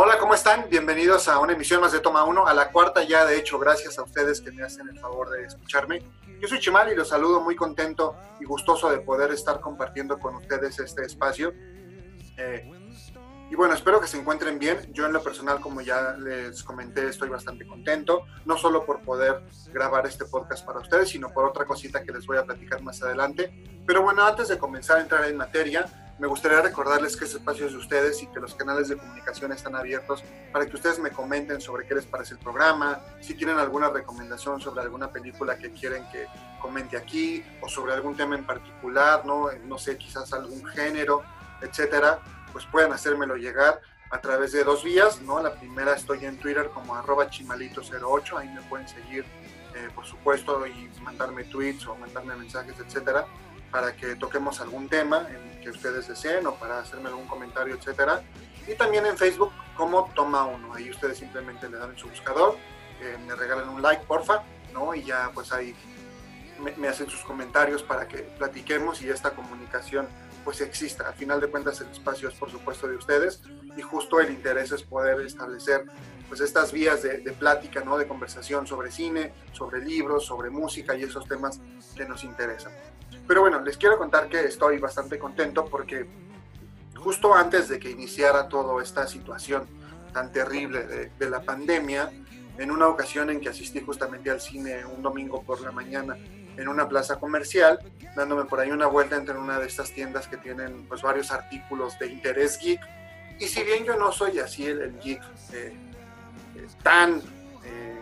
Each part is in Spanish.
Hola, ¿cómo están? Bienvenidos a una emisión más de Toma 1, a la cuarta ya, de hecho, gracias a ustedes que me hacen el favor de escucharme. Yo soy Chimal y los saludo muy contento y gustoso de poder estar compartiendo con ustedes este espacio. Eh, y bueno, espero que se encuentren bien. Yo en lo personal, como ya les comenté, estoy bastante contento, no solo por poder grabar este podcast para ustedes, sino por otra cosita que les voy a platicar más adelante. Pero bueno, antes de comenzar a entrar en materia, me gustaría recordarles que este espacio es de ustedes y que los canales de comunicación están abiertos para que ustedes me comenten sobre qué les parece el programa, si tienen alguna recomendación sobre alguna película que quieren que comente aquí o sobre algún tema en particular, no, no sé, quizás algún género, etcétera, pues pueden hacérmelo llegar a través de dos vías, ¿no? La primera estoy en Twitter como arroba chimalito08, ahí me pueden seguir, eh, por supuesto, y mandarme tweets o mandarme mensajes, etcétera para que toquemos algún tema en que ustedes deseen o para hacerme algún comentario, etcétera. Y también en Facebook como Toma Uno. Ahí ustedes simplemente le dan en su buscador, eh, me regalan un like, porfa, ¿no? Y ya pues ahí me, hacen sus comentarios para que platiquemos y esta comunicación pues exista. Al final de cuentas el espacio es por supuesto de ustedes y justo el interés es poder establecer pues estas vías de, de, plática, ¿no? De conversación sobre cine, sobre libros, sobre música y esos temas que nos interesan. Pero bueno, les quiero contar que estoy bastante contento porque justo antes de que iniciara toda esta situación tan terrible de, la pandemia, en una ocasión en que asistí justamente al cine un domingo por la mañana en una plaza comercial, dándome por ahí una vuelta entre una de estas tiendas que tienen pues varios artículos de interés geek. Y si bien yo no soy así el, geek eh, eh, tan, eh,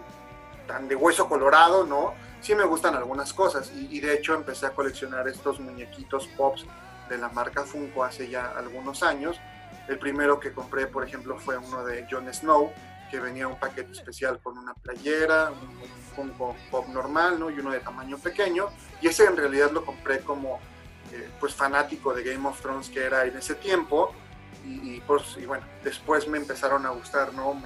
tan de hueso colorado, ¿no? Sí me gustan algunas cosas y, de hecho empecé a coleccionar estos muñequitos pops de la marca Funko hace ya algunos años. El primero que compré, por ejemplo, fue uno de Jon Snow, que venía un paquete especial con una playera, un Funko Pop normal, ¿no? Y uno de tamaño pequeño. Y ese en realidad lo compré como, eh, pues, fanático de Game of Thrones que era en ese tiempo. Y, pues, y bueno, después me empezaron a gustar, ¿no?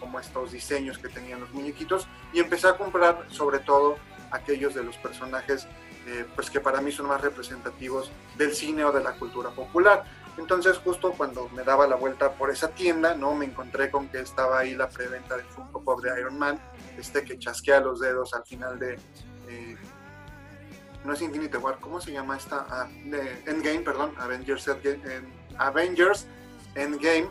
como estos diseños que tenían los muñequitos. Y empecé a comprar, sobre todo, aquellos de los personajes eh, pues que para mí son más representativos del cine o de la cultura popular. Entonces justo cuando me daba la vuelta por esa tienda, ¿no? Me encontré con que estaba ahí la preventa del Funko Pop de Iron Man, este que chasquea los dedos al final de... Eh, no es Infinity War, ¿cómo se llama esta? Ah, de Endgame, perdón, Avengers Endgame, Avengers Endgame.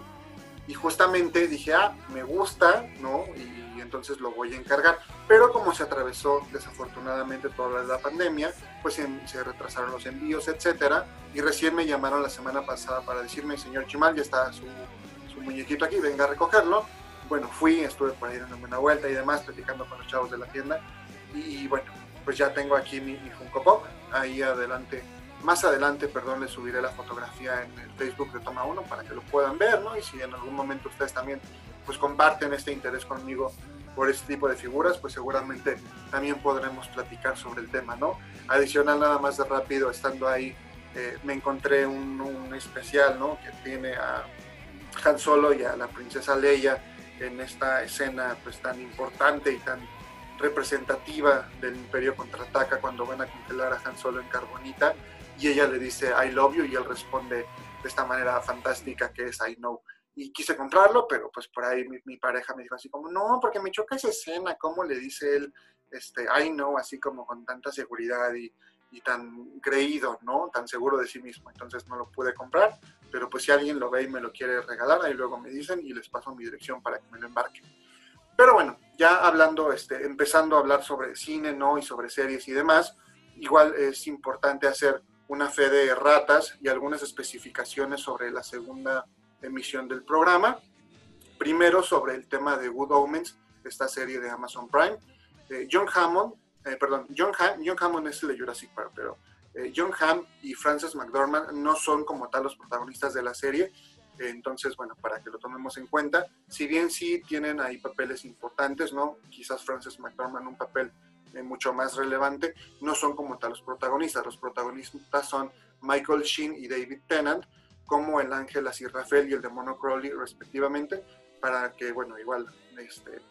Y justamente dije, ah, me gusta, ¿no? Y entonces lo voy a encargar. Pero como se atravesó desafortunadamente toda la pandemia, pues se, retrasaron los envíos, etcétera. Y recién me llamaron la semana pasada para decirme, señor Chimal, ya está su, muñequito aquí, venga a recogerlo. Bueno, fui, estuve por ahí dando una vuelta y demás, platicando con los chavos de la tienda. Y, bueno, pues ya tengo aquí mi, mi Funko Pop. Ahí adelante más adelante, perdón, les subiré la fotografía en el Facebook de Toma 1 para que lo puedan ver, ¿no? Y si en algún momento ustedes también pues comparten este interés conmigo por este tipo de figuras, pues seguramente también podremos platicar sobre el tema, ¿no? Adicional, nada más de rápido, estando ahí, eh, me encontré un, especial, ¿no? Que tiene a Han Solo y a la princesa Leia en esta escena pues tan importante y tan representativa del Imperio Contraataca cuando van a congelar a Han Solo en carbonita y ella le dice I love you y él responde de esta manera fantástica que es I know y quise comprarlo, pero pues por ahí mi, pareja me dijo así como, no, porque me choca esa escena, cómo le dice él, este, I know, así como con tanta seguridad y, y, tan creído, ¿no? Tan seguro de sí mismo. Entonces no lo pude comprar, pero pues si alguien lo ve y me lo quiere regalar, ahí luego me dicen y les paso mi dirección para que me lo embarque. Pero bueno, ya hablando, este, empezando a hablar sobre cine, ¿no? Y sobre series y demás, igual es importante hacer una fe de ratas y algunas especificaciones sobre la segunda emisión del programa. Primero sobre el tema de Good Omens, esta serie de Amazon Prime. Eh, John Hammond, eh, perdón, John, John, Hammond es el de Jurassic Park, pero eh, John Hamm y Frances McDormand no son como tal los protagonistas de la serie. entonces, bueno, para que lo tomemos en cuenta, si bien sí tienen ahí papeles importantes, ¿no? Quizás Frances McDormand un papel mucho más relevante, no son como tal los protagonistas. Los protagonistas son Michael Sheen y David Tennant, como el ángel así Rafael y el demonio Crowley respectivamente, para que, bueno, igual, este,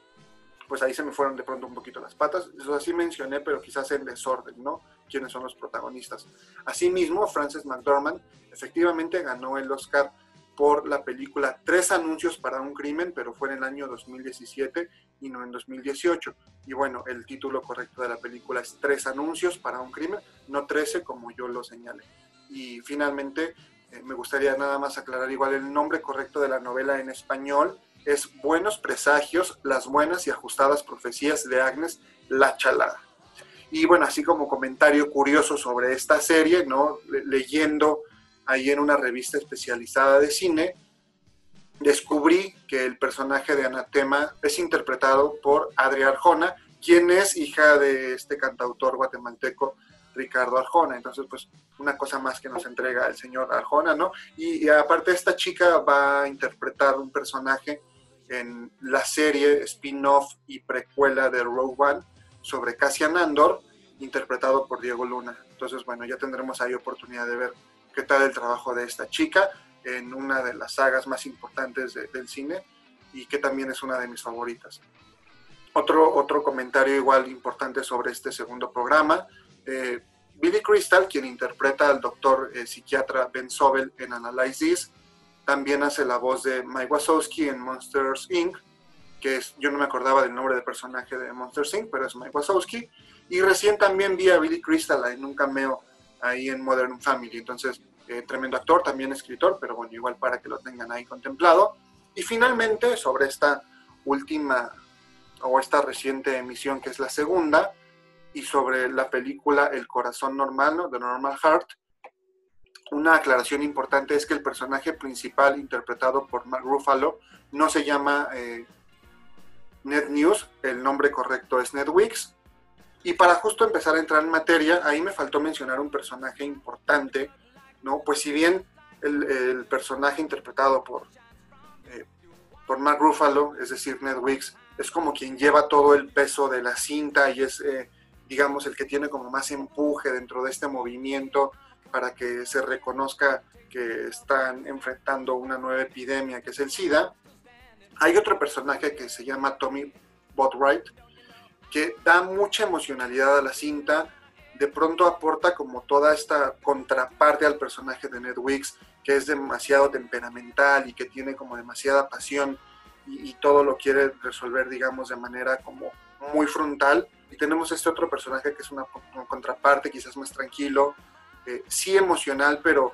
pues ahí se me fueron de pronto un poquito las patas. Eso así mencioné, pero quizás en desorden, ¿no? ¿Quiénes son los protagonistas? Asimismo, Frances McDormand efectivamente ganó el Oscar por la película Tres anuncios para un crimen, pero fue en el año 2017 y no en 2018. Y bueno, el título correcto de la película es Tres anuncios para un crimen, no trece como yo lo señalé. Y finalmente, me gustaría nada más aclarar igual el nombre correcto de la novela en español es Buenos Presagios, las buenas y ajustadas profecías de Agnes La Chalada. Y bueno, así como comentario curioso sobre esta serie, ¿no? leyendo ahí en una revista especializada de cine, descubrí que el personaje de Anatema es interpretado por Adria Arjona, quien es hija de este cantautor guatemalteco Ricardo Arjona. Entonces, pues una cosa más que nos entrega el señor Arjona, ¿no? Y, aparte esta chica va a interpretar un personaje en la serie spin-off y precuela de Rogue One sobre Cassian Andor, interpretado por Diego Luna. Entonces, bueno, ya tendremos ahí oportunidad de ver qué tal el trabajo de esta chica en una de las sagas más importantes del cine y que también es una de mis favoritas. Otro, otro comentario igual importante sobre este segundo programa eh, Billy Crystal, quien interpreta al doctor eh, psiquiatra Ben Sobel en Analyze This, también hace la voz de Mike Wazowski en Monsters Inc., que es, yo no me acordaba del nombre de personaje de Monsters Inc., pero es Mike Wazowski. Y recién también vi a Billy Crystal en un cameo ahí en Modern Family. Entonces, eh, tremendo actor, también escritor, pero bueno, igual para que lo tengan ahí contemplado. Y finalmente, sobre esta última o esta reciente emisión, que es la segunda, y sobre la película El corazón normal, ¿no? The Normal Heart. Una aclaración importante es que el personaje principal interpretado por Mark Ruffalo no se llama eh, Ned News, el nombre correcto es Ned Wicks. Y para justo empezar a entrar en materia, ahí me faltó mencionar un personaje importante, ¿no? Pues si bien el, personaje interpretado por, eh, por Mark Ruffalo, es decir, Ned Wicks, es como quien lleva todo el peso de la cinta y es eh, digamos, el que tiene como más empuje dentro de este movimiento para que se reconozca que están enfrentando una nueva epidemia que es el SIDA. Hay otro personaje que se llama Tommy Botwright, que da mucha emocionalidad a la cinta, de pronto aporta como toda esta contraparte al personaje de Ned Wicks, que es demasiado temperamental y que tiene como demasiada pasión y, y todo lo quiere resolver, digamos, de manera como muy frontal y tenemos este otro personaje que es una, contraparte, quizás más tranquilo, eh, sí emocional, pero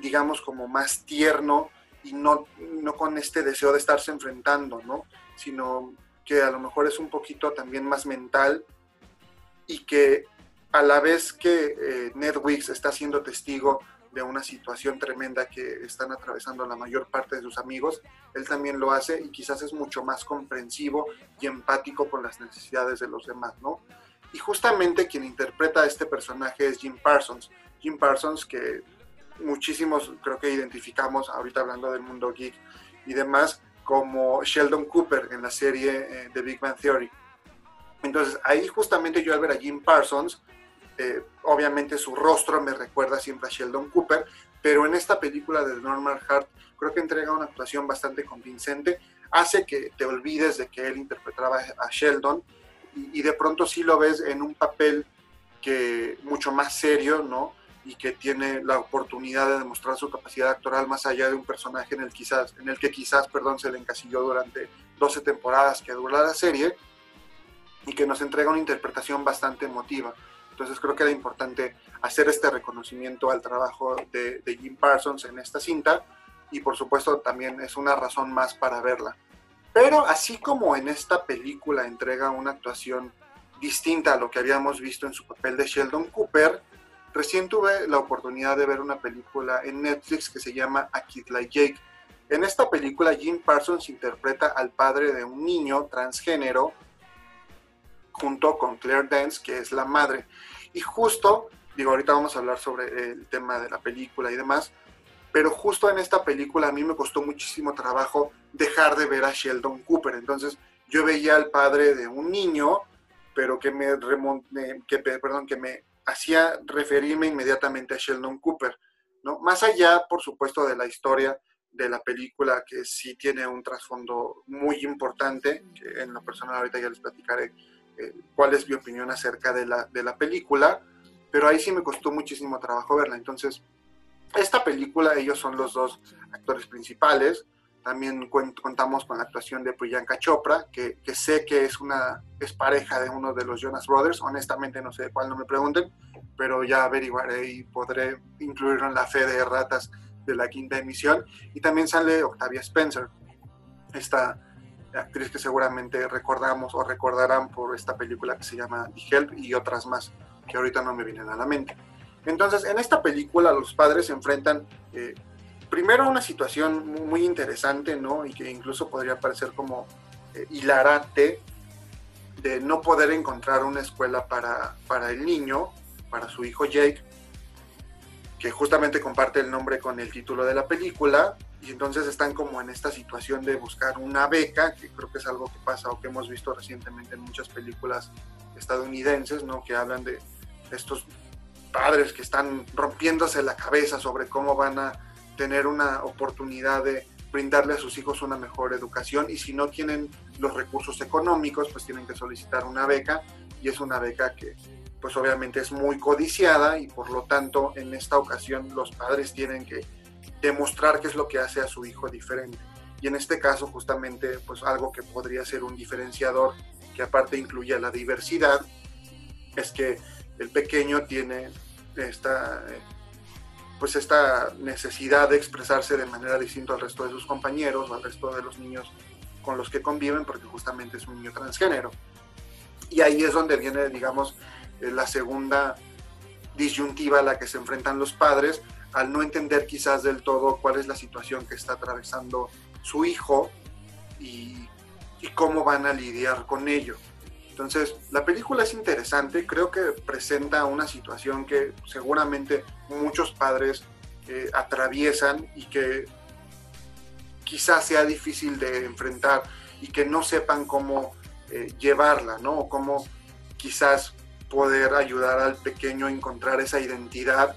digamos como más tierno y no, no con este deseo de estarse enfrentando, ¿no? Sino que a lo mejor es un poquito también más mental y que a la vez que eh, Ned Wicks está siendo testigo de una situación tremenda que están atravesando la mayor parte de sus amigos, él también lo hace y quizás es mucho más comprensivo y empático con las necesidades de los demás, ¿no? Y justamente quien interpreta a este personaje es Jim Parsons. Jim Parsons que muchísimos creo que identificamos ahorita hablando del mundo geek y demás como Sheldon Cooper en la serie de eh, Big Bang Theory. Entonces ahí justamente yo al ver a Jim Parsons eh, obviamente su rostro me recuerda siempre a Sheldon Cooper, pero en esta película de Normal Heart creo que entrega una actuación bastante convincente, hace que te olvides de que él interpretaba a Sheldon y, de pronto sí lo ves en un papel que mucho más serio, ¿no? Y que tiene la oportunidad de demostrar su capacidad actoral más allá de un personaje en el, quizás, en el que quizás perdón, se le encasilló durante 12 temporadas que dura la serie y que nos entrega una interpretación bastante emotiva. Entonces creo que era importante hacer este reconocimiento al trabajo de, Jim Parsons en esta cinta y por supuesto también es una razón más para verla. Pero así como en esta película entrega una actuación distinta a lo que habíamos visto en su papel de Sheldon Cooper, recién tuve la oportunidad de ver una película en Netflix que se llama A Kid Like Jake. En esta película Jim Parsons interpreta al padre de un niño transgénero junto con Claire Dance, que es la madre. Y justo, digo, ahorita vamos a hablar sobre el tema de la película y demás, pero justo en esta película a mí me costó muchísimo trabajo dejar de ver a Sheldon Cooper. Entonces yo veía al padre de un niño, pero que me, que, perdón, que me hacía referirme inmediatamente a Sheldon Cooper. ¿no? Más allá, por supuesto, de la historia de la película, que sí tiene un trasfondo muy importante, que en lo personal ahorita ya les platicaré eh, cuál es mi opinión acerca de la, de la película, pero ahí sí me costó muchísimo trabajo verla. Entonces, Esta película, ellos son los dos actores principales. También contamos con la actuación de Priyanka Chopra, que, que, sé que es una es pareja de uno de los Jonas Brothers. Honestamente no sé de cuál, no me pregunten, pero ya averiguaré y podré incluirlo en la fe de ratas de la quinta emisión. Y también sale Octavia Spencer, esta actriz que seguramente recordamos o recordarán por esta película que se llama The Help y otras más que ahorita no me vienen a la mente. Entonces, en esta película los padres se enfrentan eh, primero a una situación muy interesante, ¿no? Y que incluso podría parecer como eh, hilarante de no poder encontrar una escuela para, para el niño, para su hijo Jake, que justamente comparte el nombre con el título de la película, y entonces están como en esta situación de buscar una beca, que creo que es algo que pasa o que hemos visto recientemente en muchas películas estadounidenses, ¿no? Que hablan de estos padres que están rompiéndose la cabeza sobre cómo van a tener una oportunidad de brindarle a sus hijos una mejor educación y si no tienen los recursos económicos, pues tienen que solicitar una beca y es una beca que pues obviamente es muy codiciada y por lo tanto en esta ocasión los padres tienen que demostrar qué es lo que hace a su hijo diferente. Y en este caso justamente pues algo que podría ser un diferenciador que aparte incluye la diversidad es que el pequeño tiene esta pues esta necesidad de expresarse de manera distinta al resto de sus compañeros o al resto de los niños con los que conviven porque justamente es un niño transgénero. Y ahí es donde viene, digamos, la segunda disyuntiva a la que se enfrentan los padres al no entender quizás del todo cuál es la situación que está atravesando su hijo y, cómo van a lidiar con ello. Entonces, la película es interesante, creo que presenta una situación que seguramente muchos padres eh, atraviesan y que quizás sea difícil de enfrentar y que no sepan cómo eh, llevarla, ¿no? Cómo quizás poder ayudar al pequeño a encontrar esa identidad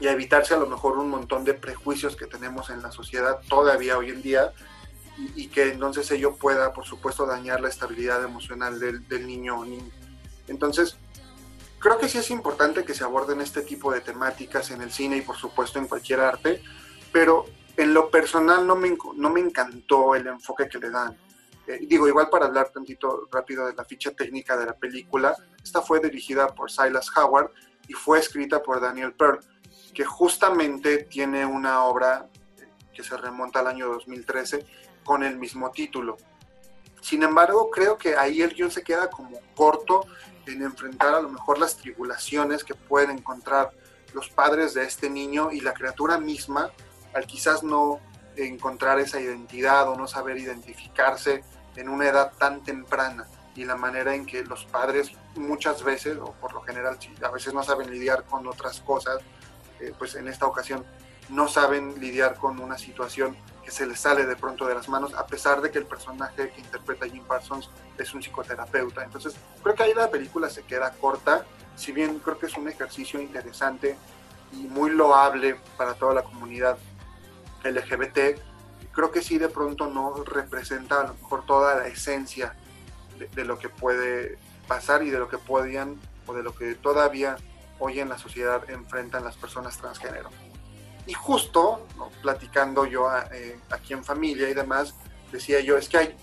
y a evitarse a lo mejor un montón de prejuicios que tenemos en la sociedad todavía hoy en día y, que entonces ello pueda, por supuesto, dañar la estabilidad emocional del, niño o niña. Entonces, creo que sí es importante que se aborden este tipo de temáticas en el cine y, por supuesto, en cualquier arte, pero en lo personal no me, no me encantó el enfoque que le dan. Eh, digo, igual para hablar tantito rápido de la ficha técnica de la película, esta fue dirigida por Silas Howard y fue escrita por Daniel Pearl que justamente tiene una obra que se remonta al año 2013 con el mismo título. Sin embargo, creo que ahí el guion se queda como corto en enfrentar a lo mejor las tribulaciones que pueden encontrar los padres de este niño y la criatura misma al quizás no encontrar esa identidad o no saber identificarse en una edad tan temprana y la manera en que los padres muchas veces, o por lo general a veces no saben lidiar con otras cosas, eh, pues en esta ocasión no saben lidiar con una situación que se les sale de pronto de las manos, a pesar de que el personaje que interpreta Jim Parsons es un psicoterapeuta. Entonces, creo que ahí la película se queda corta, si bien creo que es un ejercicio interesante y muy loable para toda la comunidad LGBT, creo que sí de pronto no representa a lo mejor toda la esencia de, de lo que puede pasar y de lo que podían o de lo que todavía hoy en la sociedad enfrentan las personas transgénero. Y justo, platicando yo eh, aquí en familia y demás, decía yo, es que hay,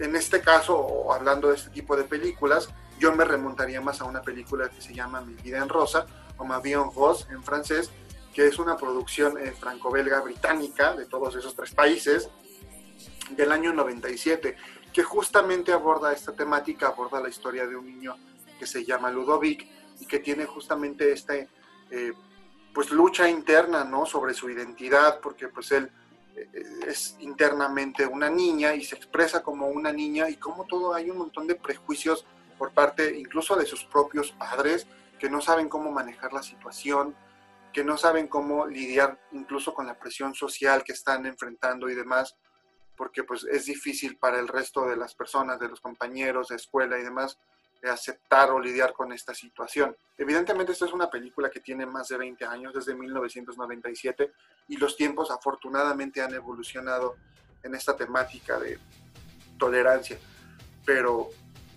en este caso, o hablando de este tipo de películas, yo me remontaría más a una película que se llama Mi vida en rosa, o Ma vie en rose en francés, que es una producción eh, franco-belga británica de todos esos tres países, del año 97, que justamente aborda esta temática, aborda la historia de un niño que se llama Ludovic, y que tiene justamente esta eh, pues lucha interna no sobre su identidad porque pues él eh, es internamente una niña y se expresa como una niña y como todo hay un montón de prejuicios por parte incluso de sus propios padres que no saben cómo manejar la situación que no saben cómo lidiar incluso con la presión social que están enfrentando y demás porque pues es difícil para el resto de las personas, de los compañeros de escuela y demás, aceptar o lidiar con esta situación. Evidentemente esta es una película que tiene más de 20 años, desde 1997, y los tiempos afortunadamente han evolucionado en esta temática de tolerancia, pero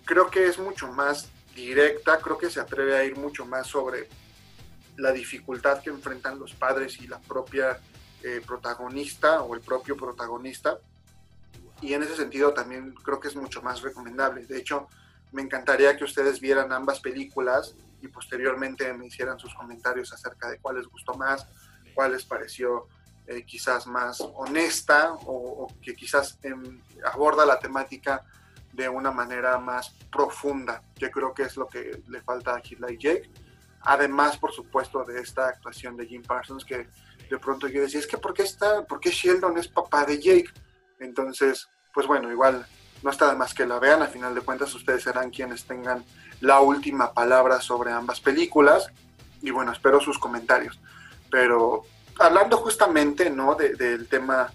creo que es mucho más directa, creo que se atreve a ir mucho más sobre la dificultad que enfrentan los padres y la propia eh, protagonista o el propio protagonista. Y en ese sentido también creo que es mucho más recomendable. De hecho, me encantaría que ustedes vieran ambas películas y posteriormente me hicieran sus comentarios acerca de cuál les gustó más, cuál les pareció eh, quizás más honesta o, que quizás em, aborda la temática de una manera más profunda, que creo que es lo que le falta a Hitler y Jake. Además, por supuesto, de esta actuación de Jim Parsons, que de pronto yo decía, es que ¿por qué, está, ¿por qué Sheldon es papá de Jake? Entonces, pues bueno, igual no está de más que la vean, a final de cuentas ustedes serán quienes tengan la última palabra sobre ambas películas y bueno, espero sus comentarios. Pero hablando justamente ¿no? del tema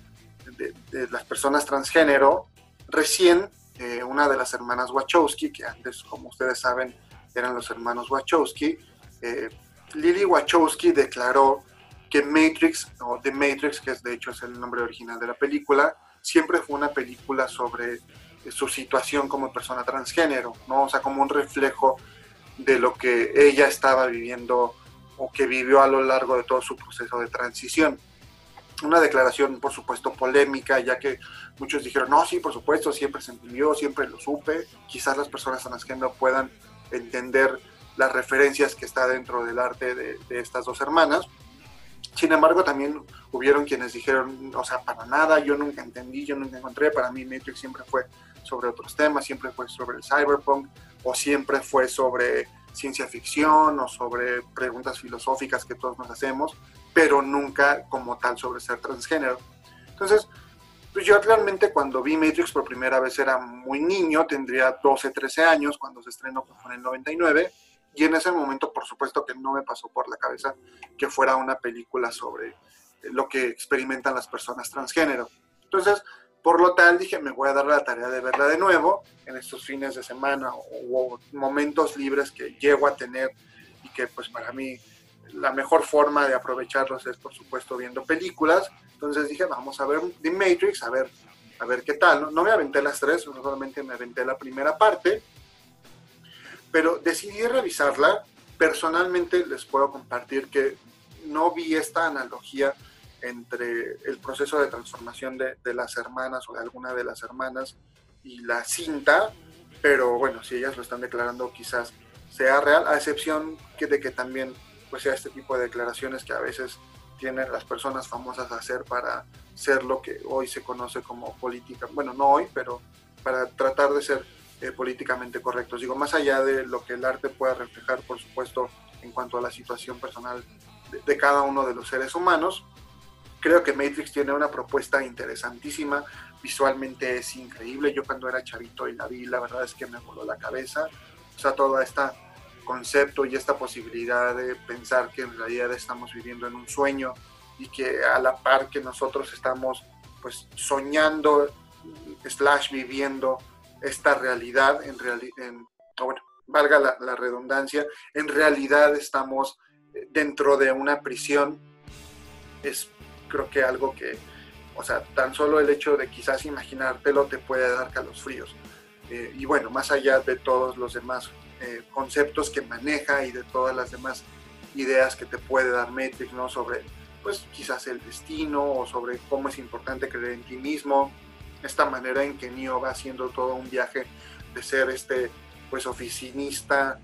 de, las personas transgénero, recién eh, una de las hermanas Wachowski, que antes, como ustedes saben, eran los hermanos Wachowski, eh, Lily Wachowski declaró que Matrix, o The Matrix, que de hecho es el nombre original de la película, siempre fue una película sobre eh, su situación como persona transgénero, ¿no? O sea, como un reflejo de lo que ella estaba viviendo o que vivió a lo largo de todo su proceso de transición. Una declaración, por supuesto, polémica, ya que muchos dijeron, no, sí, por supuesto, siempre se entendió, siempre lo supe. Quizás las personas transgénero puedan entender las referencias que está dentro del arte de, estas dos hermanas. Sin embargo, también hubieron quienes dijeron, o sea, para nada, yo nunca entendí, yo nunca encontré, para mí Matrix siempre fue sobre otros temas, siempre fue sobre el cyberpunk o siempre fue sobre ciencia ficción o sobre preguntas filosóficas que todos nos hacemos, pero nunca como tal sobre ser transgénero. Entonces, pues yo realmente cuando vi Matrix por primera vez era muy niño, tendría 12, 13 años cuando se estrenó en el 99, y en ese momento por supuesto que no me pasó por la cabeza que fuera una película sobre lo que experimentan las personas transgénero. Entonces, por lo tal, dije, me voy a dar la tarea de verla de nuevo en estos fines de semana o, momentos libres que llego a tener y que pues para mí la mejor forma de aprovecharlos es por supuesto viendo películas. Entonces dije, vamos a ver The Matrix, a ver, a ver qué tal. No, no me aventé las tres, solamente me aventé la primera parte, pero decidí revisarla. Personalmente les puedo compartir que no vi esta analogía entre el proceso de transformación de, las hermanas o de alguna de las hermanas y la cinta, pero bueno, si ellas lo están declarando quizás sea real, a excepción que de que también pues sea este tipo de declaraciones que a veces tienen las personas famosas a hacer para ser lo que hoy se conoce como política, bueno, no hoy, pero para tratar de ser eh, políticamente correctos. Digo, más allá de lo que el arte pueda reflejar, por supuesto, en cuanto a la situación personal de cada uno de los seres humanos, Creo que Matrix tiene una propuesta interesantísima, visualmente es increíble. Yo cuando era chavito y la vi, la verdad es que me voló la cabeza. O sea, todo este concepto y esta posibilidad de pensar que en realidad estamos viviendo en un sueño y que a la par que nosotros estamos pues soñando slash viviendo esta realidad en realidad bueno valga la, redundancia en realidad estamos dentro de una prisión es creo que algo que, o sea, tan solo el hecho de quizás imaginártelo te puede dar calosfríos. Eh, y bueno, más allá de todos los demás eh, conceptos que maneja y de todas las demás ideas que te puede dar Matrix, ¿no? Sobre, pues quizás el destino o sobre cómo es importante creer en ti mismo, esta manera en que Neo va haciendo todo un viaje de ser este, pues, oficinista,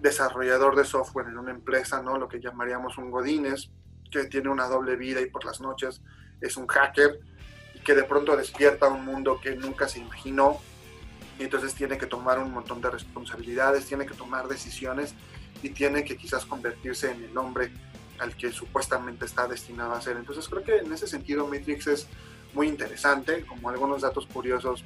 desarrollador de software en una empresa, ¿no? Lo que llamaríamos un Godines, que tiene una doble vida y por las noches es un hacker y que de pronto despierta un mundo que nunca se imaginó y entonces tiene que tomar un montón de responsabilidades, tiene que tomar decisiones y tiene que quizás convertirse en el hombre al que supuestamente está destinado a ser. Entonces creo que en ese sentido Matrix es muy interesante, como algunos datos curiosos,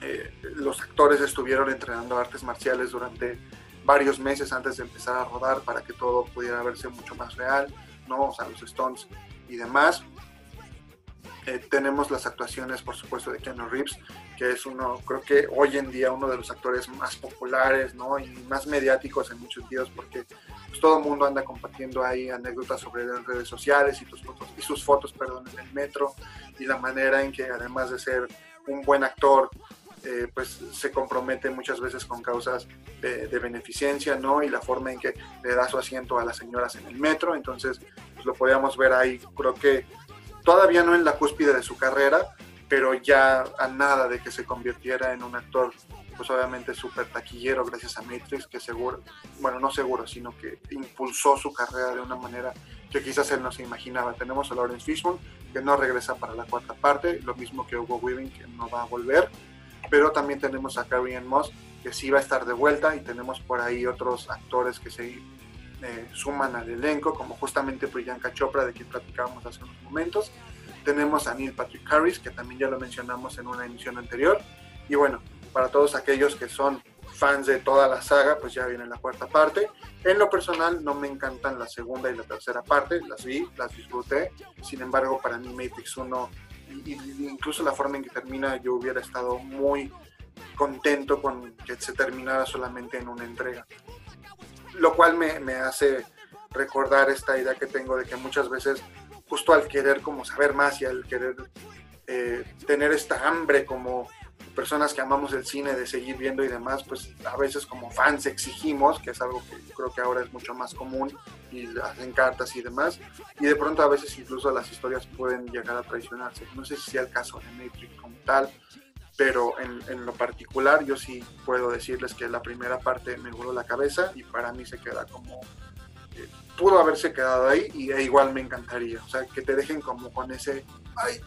eh, los actores estuvieron entrenando artes marciales durante varios meses antes de empezar a rodar para que todo pudiera verse mucho más real. ¿no? O sea, los Stones y demás. Eh, tenemos las actuaciones, por supuesto, de Keanu Reeves, que es uno, creo que hoy en día uno de los actores más populares, ¿no? Y más mediáticos en muchos sentidos, porque pues, todo el mundo anda compartiendo ahí anécdotas sobre las redes sociales y, tus fotos, y sus fotos, perdón, en el metro, y la manera en que además de ser un buen actor, eh, pues se compromete muchas veces con causas de, beneficencia, ¿no? Y la forma en que le da su asiento a las señoras en el metro, entonces pues lo podíamos ver ahí, creo que todavía no en la cúspide de su carrera, pero ya a nada de que se convirtiera en un actor, pues obviamente súper taquillero gracias a Matrix, que seguro, bueno, no seguro, sino que impulsó su carrera de una manera que quizás él no se imaginaba. Tenemos a Lawrence Fishburne, que no regresa para la cuarta parte, lo mismo que Hugo Weaving, que no va a volver pero también tenemos a Carrie Ann Moss, que sí va a estar de vuelta, y tenemos por ahí otros actores que se eh, suman al elenco, como justamente Priyanka Chopra, de quien platicábamos hace unos momentos. Tenemos a Neil Patrick Harris, que también ya lo mencionamos en una emisión anterior. Y bueno, para todos aquellos que son fans de toda la saga, pues ya viene la cuarta parte. En lo personal no me encantan la segunda y la tercera parte, las vi, las disfruté. Sin embargo, para mí Matrix 1 incluso la forma en que termina, yo hubiera estado muy contento con que se terminara solamente en una entrega. Lo cual me, me hace recordar esta idea que tengo de que muchas veces, justo al querer como saber más y al querer eh, tener esta hambre como personas que amamos el cine, de seguir viendo y demás, pues a veces como fans exigimos, que es algo que creo que ahora es mucho más común, y hacen cartas y demás, y de pronto a veces incluso las historias pueden llegar a traicionarse. No sé si sea el caso de Matrix como tal, pero en, en, lo particular yo sí puedo decirles que la primera parte me voló la cabeza y para mí se queda como... Eh, pudo haberse quedado ahí y e igual me encantaría, o sea, que te dejen como con ese, ay,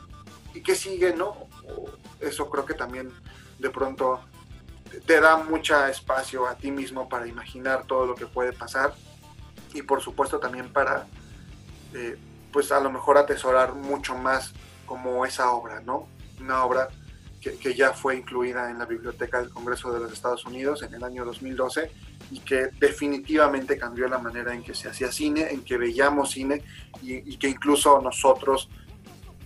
¿y qué sigue, no? eso creo que también de pronto te da mucho espacio a ti mismo para imaginar todo lo que puede pasar y por supuesto también para eh, pues a lo mejor atesorar mucho más como esa obra, ¿no? Una obra que, ya fue incluida en la Biblioteca del Congreso de los Estados Unidos en el año 2012 y que definitivamente cambió la manera en que se hacía cine, en que veíamos cine y, y que incluso nosotros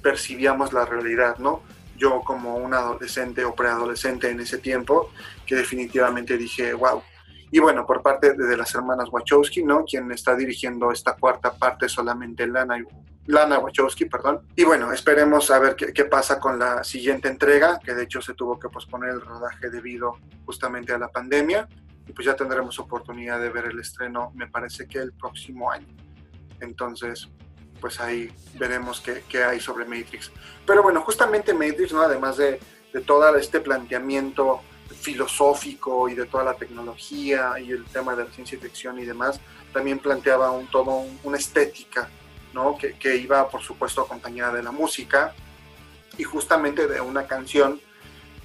percibíamos la realidad, ¿no? yo como un adolescente o preadolescente en ese tiempo, que definitivamente dije, wow. Y bueno, por parte de, las hermanas Wachowski, ¿no? Quien está dirigiendo esta cuarta parte solamente Lana, Lana Wachowski, perdón. Y bueno, esperemos a ver qué, qué pasa con la siguiente entrega, que de hecho se tuvo que posponer el rodaje debido justamente a la pandemia. Y pues ya tendremos oportunidad de ver el estreno, me parece que el próximo año. Entonces, pues ahí veremos qué, hay sobre Matrix. Pero bueno, justamente Matrix, ¿no? además de, todo este planteamiento filosófico y de toda la tecnología y el tema de la ciencia ficción y demás, también planteaba un, todo una estética, ¿no? Que, iba, por supuesto, acompañada de la música y justamente de una canción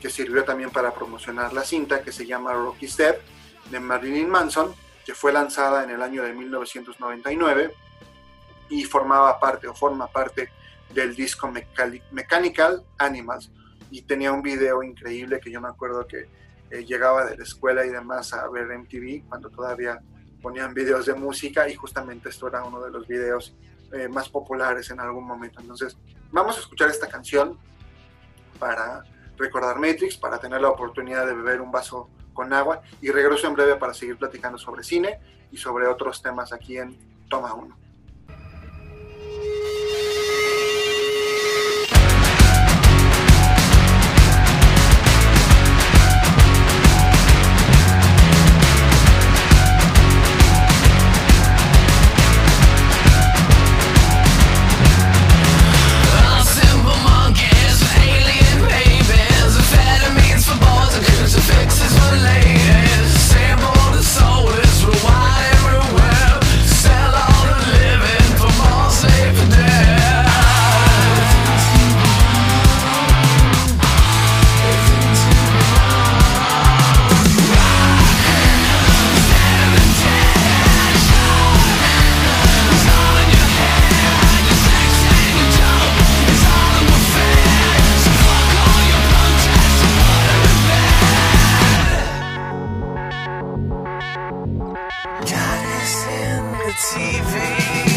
que sirvió también para promocionar la cinta, que se llama Rocky's Dead, de Marilyn Manson, que fue lanzada en el año de 1999 y formaba parte o forma parte del disco Mechanical Animals y tenía un video increíble que yo me acuerdo que eh, llegaba de la escuela y demás a ver MTV cuando todavía ponían videos de música y justamente esto era uno de los videos eh, más populares en algún momento. Entonces vamos a escuchar esta canción para recordar Matrix, para tener la oportunidad de beber un vaso con agua y regreso en breve para seguir platicando sobre cine y sobre otros temas aquí en Toma 1. You.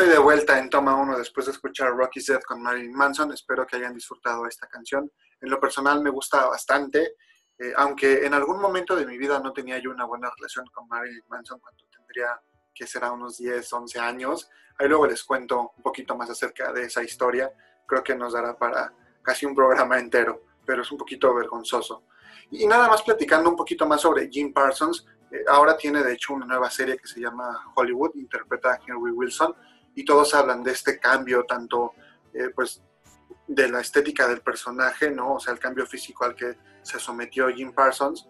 Estoy de vuelta en toma 1 después de escuchar Rocky's Death con Marilyn Manson. Espero que hayan disfrutado esta canción. En lo personal me gusta bastante, eh, aunque en algún momento de mi vida no tenía yo una buena relación con Marilyn Manson cuando tendría que será unos 10, 11 años. Ahí luego les cuento un poquito más acerca de esa historia. Creo que nos dará para casi un programa entero, pero es un poquito vergonzoso. Y nada más platicando un poquito más sobre Jim Parsons, eh, ahora tiene de hecho una nueva serie que se llama Hollywood, interpreta a Henry Wilson, y todos hablan de este cambio, tanto eh, pues de la estética del personaje, ¿no? O sea, el cambio físico al que se sometió Jim Parsons,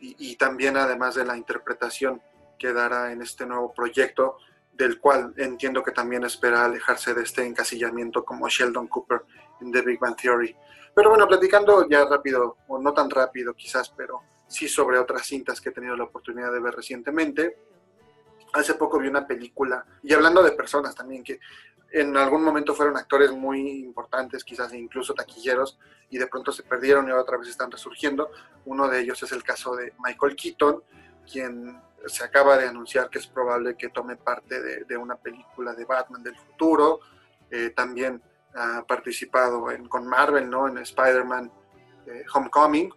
y, y también además de la interpretación que dará en este nuevo proyecto, del cual entiendo que también espera alejarse de este encasillamiento como Sheldon Cooper en The Big Bang Theory. Pero bueno, platicando ya rápido, o no tan rápido quizás, pero sí sobre otras cintas que he tenido la oportunidad de ver recientemente. Hace poco vi una película, y hablando de personas también que en algún momento fueron actores muy importantes, quizás incluso taquilleros, y de pronto se perdieron y otra vez están resurgiendo. Uno de ellos es el caso de Michael Keaton, quien se acaba de anunciar que es probable que tome parte de, una película de Batman del futuro. Eh, también ha participado en, con Marvel, ¿no? En Spider-Man eh, Homecoming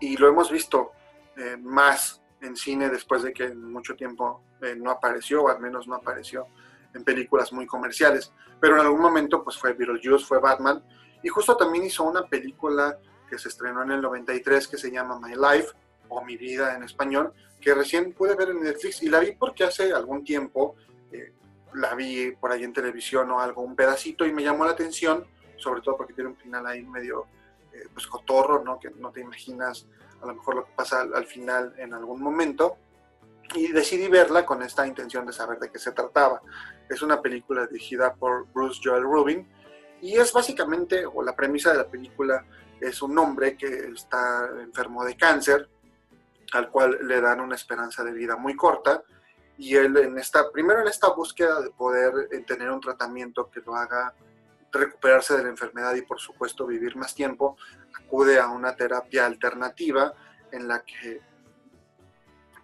y lo hemos visto eh, más en cine después de que mucho tiempo eh, no apareció, o al menos no apareció en películas muy comerciales. Pero en algún momento pues fue Beetlejuice, fue Batman, y justo también hizo una película que se estrenó en el 93 que se llama My Life, o Mi Vida en español, que recién pude ver en Netflix, y la vi porque hace algún tiempo eh, la vi por ahí en televisión o algo, un pedacito, y me llamó la atención, sobre todo porque tiene un final ahí medio eh, pues cotorro, ¿no? Que no te imaginas a lo mejor lo que pasa al, final en algún momento. Y decidí verla con esta intención de saber de qué se trataba. Es una película dirigida por Bruce Joel Rubin y es básicamente, o la premisa de la película es un hombre que está enfermo de cáncer, al cual le dan una esperanza de vida muy corta y él en esta, primero en esta búsqueda de poder eh, tener un tratamiento que lo haga recuperarse de la enfermedad y por supuesto vivir más tiempo, acude a una terapia alternativa en la que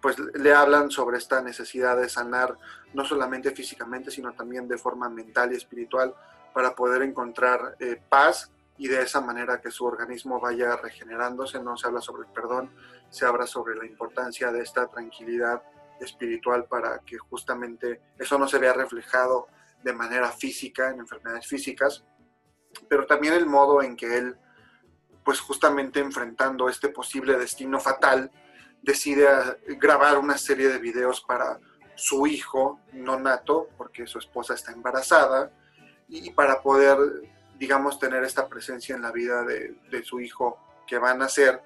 pues le hablan sobre esta necesidad de sanar no solamente físicamente, sino también de forma mental y espiritual para poder encontrar eh, paz y de esa manera que su organismo vaya regenerándose. No se habla sobre el perdón, se habla sobre la importancia de esta tranquilidad espiritual para que justamente eso no se vea reflejado de manera física, en enfermedades físicas, pero también el modo en que él, pues justamente enfrentando este posible destino fatal, decide grabar una serie de videos para su hijo no nato, porque su esposa está embarazada, y para poder, digamos, tener esta presencia en la vida de, su hijo que va a nacer,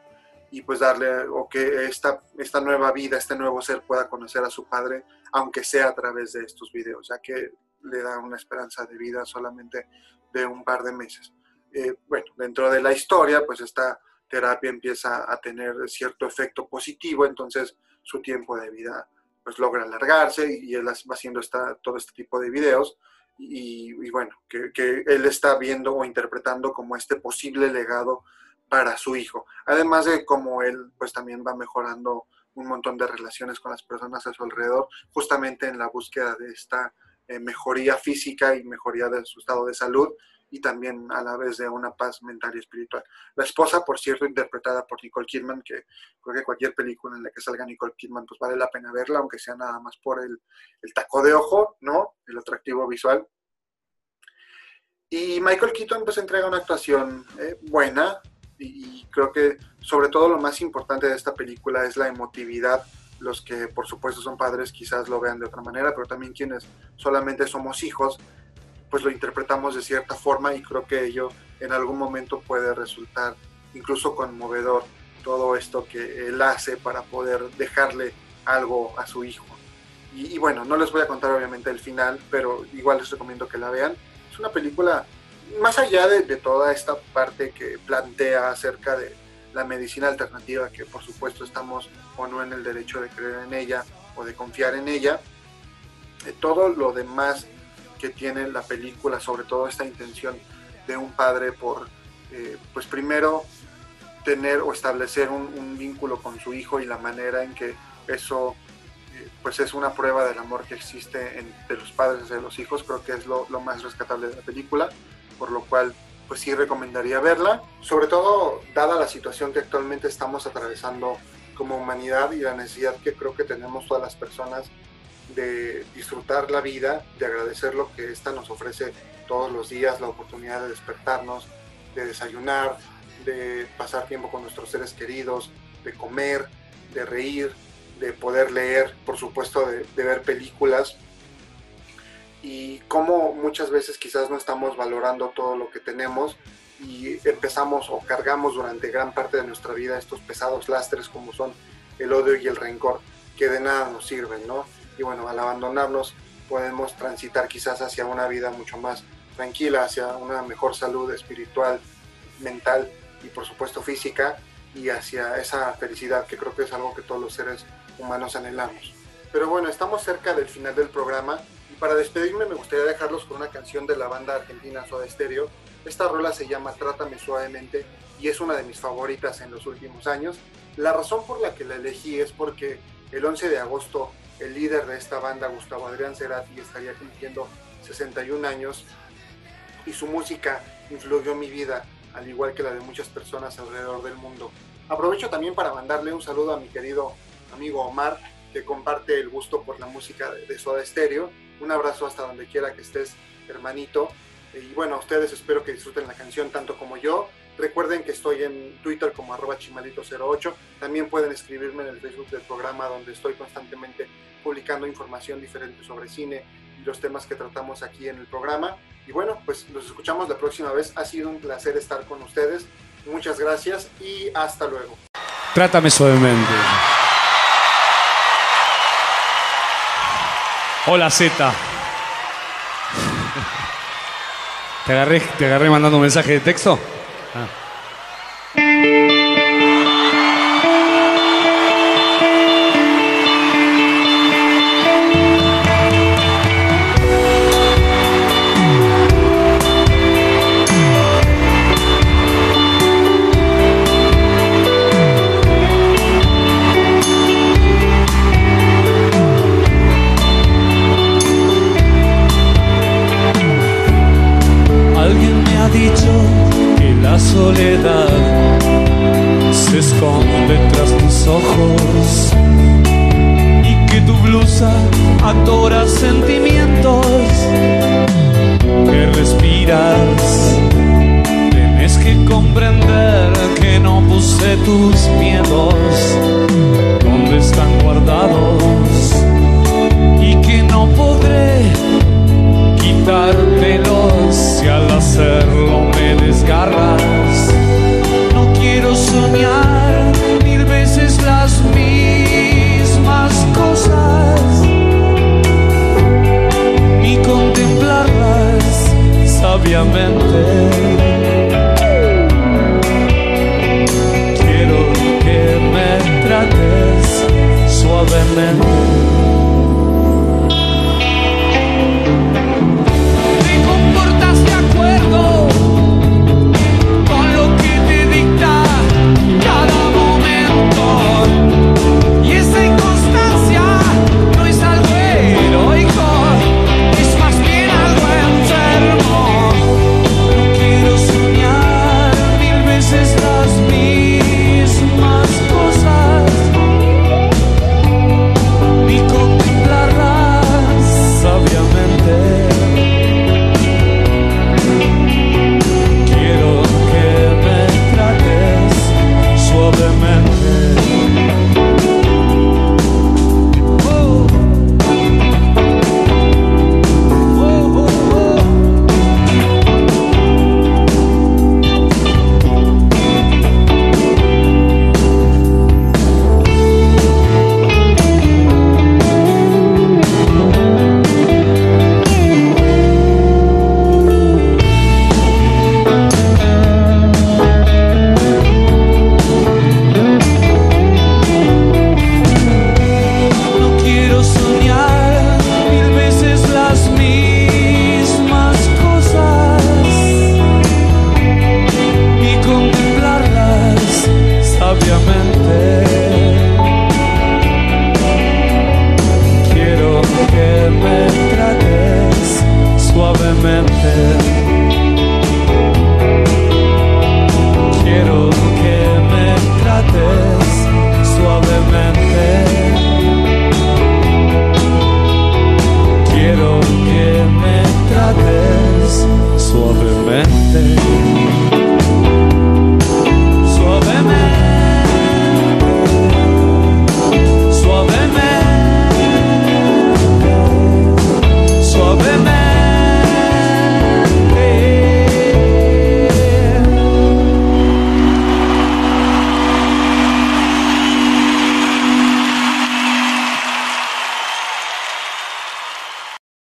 y pues darle, o que esta, esta nueva vida, este nuevo ser pueda conocer a su padre, aunque sea a través de estos videos, ya que le da una esperanza de vida solamente de un par de meses. Eh, bueno, dentro de la historia, pues esta terapia empieza a tener cierto efecto positivo, entonces su tiempo de vida pues logra alargarse y él va haciendo esta, todo este tipo de videos y, bueno, que, que, él está viendo o interpretando como este posible legado para su hijo. Además de cómo él pues también va mejorando un montón de relaciones con las personas a su alrededor, justamente en la búsqueda de esta eh, mejoría física y mejoría de su estado de salud y también a la vez de una paz mental y espiritual. La esposa, por cierto, interpretada por Nicole Kidman, que creo que cualquier película en la que salga Nicole Kidman, pues vale la pena verla, aunque sea nada más por el, el taco de ojo, ¿no? El atractivo visual. Y Michael Keaton pues entrega una actuación eh, buena y, y creo que sobre todo lo más importante de esta película es la emotividad los que por supuesto son padres quizás lo vean de otra manera, pero también quienes solamente somos hijos, pues lo interpretamos de cierta forma y creo que ello en algún momento puede resultar incluso conmovedor todo esto que él hace para poder dejarle algo a su hijo. Y, bueno, no les voy a contar obviamente el final, pero igual les recomiendo que la vean. Es una película, más allá de, toda esta parte que plantea acerca de, la medicina alternativa, que por supuesto estamos o no en el derecho de creer en ella o de confiar en ella. Eh, todo lo demás que tiene la película, sobre todo esta intención de un padre por, eh, pues primero, tener o establecer un, vínculo con su hijo y la manera en que eso eh, pues es una prueba del amor que existe entre los padres hacia los hijos, creo que es lo, lo más rescatable de la película, por lo cual pues sí recomendaría verla, sobre todo dada la situación que actualmente estamos atravesando como humanidad y la necesidad que creo que tenemos todas las personas de disfrutar la vida, de agradecer lo que ésta nos ofrece todos los días, la oportunidad de despertarnos, de desayunar, de pasar tiempo con nuestros seres queridos, de comer, de reír, de poder leer, por supuesto, de, de ver películas y cómo muchas veces quizás no estamos valorando todo lo que tenemos y empezamos o cargamos durante gran parte de nuestra vida estos pesados lastres como son el odio y el rencor que de nada nos sirven, ¿no? Y bueno, al abandonarnos podemos transitar quizás hacia una vida mucho más tranquila, hacia una mejor salud espiritual, mental y por supuesto física y hacia esa felicidad que creo que es algo que todos los seres humanos anhelamos. Pero bueno, estamos cerca del final del programa para despedirme me gustaría dejarlos con una canción de la banda argentina Soda Stereo. Esta rola se llama Trátame suavemente y es una de mis favoritas en los últimos años. La razón por la que la elegí es porque el 11 de agosto el líder de esta banda, Gustavo Adrián Cerati, estaría cumpliendo 61 años y su música influyó mi vida, al igual que la de muchas personas alrededor del mundo. Aprovecho también para mandarle un saludo a mi querido amigo Omar, que comparte el gusto por la música de Soda Stereo. Un abrazo hasta donde quiera que estés, hermanito. Y bueno, a ustedes espero que disfruten la canción tanto como yo. Recuerden que estoy en Twitter como arroba chimalito08. También pueden escribirme en el Facebook del programa donde estoy constantemente publicando información diferente sobre cine y los temas que tratamos aquí en el programa. Y bueno, pues nos escuchamos la próxima vez. Ha sido un placer estar con ustedes. Muchas gracias y hasta luego. Trátame suavemente. Hola Z. ¿Te agarré, ¿Te agarré mandando un mensaje de texto? Ah.